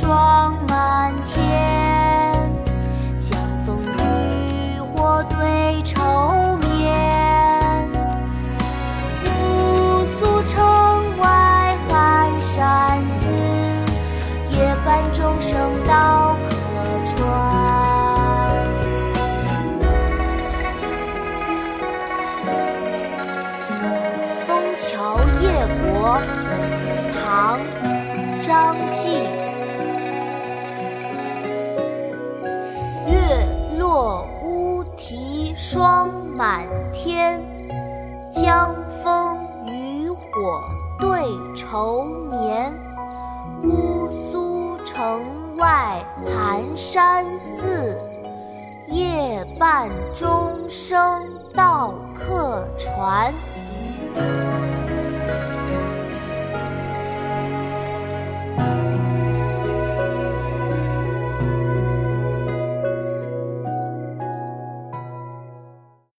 霜满天，江枫渔火对愁眠。姑苏城外寒山寺，夜半钟声到客船。《枫桥夜泊》唐·张继。满天，江枫渔火对愁眠。姑苏城外寒山寺，夜半钟声到客船。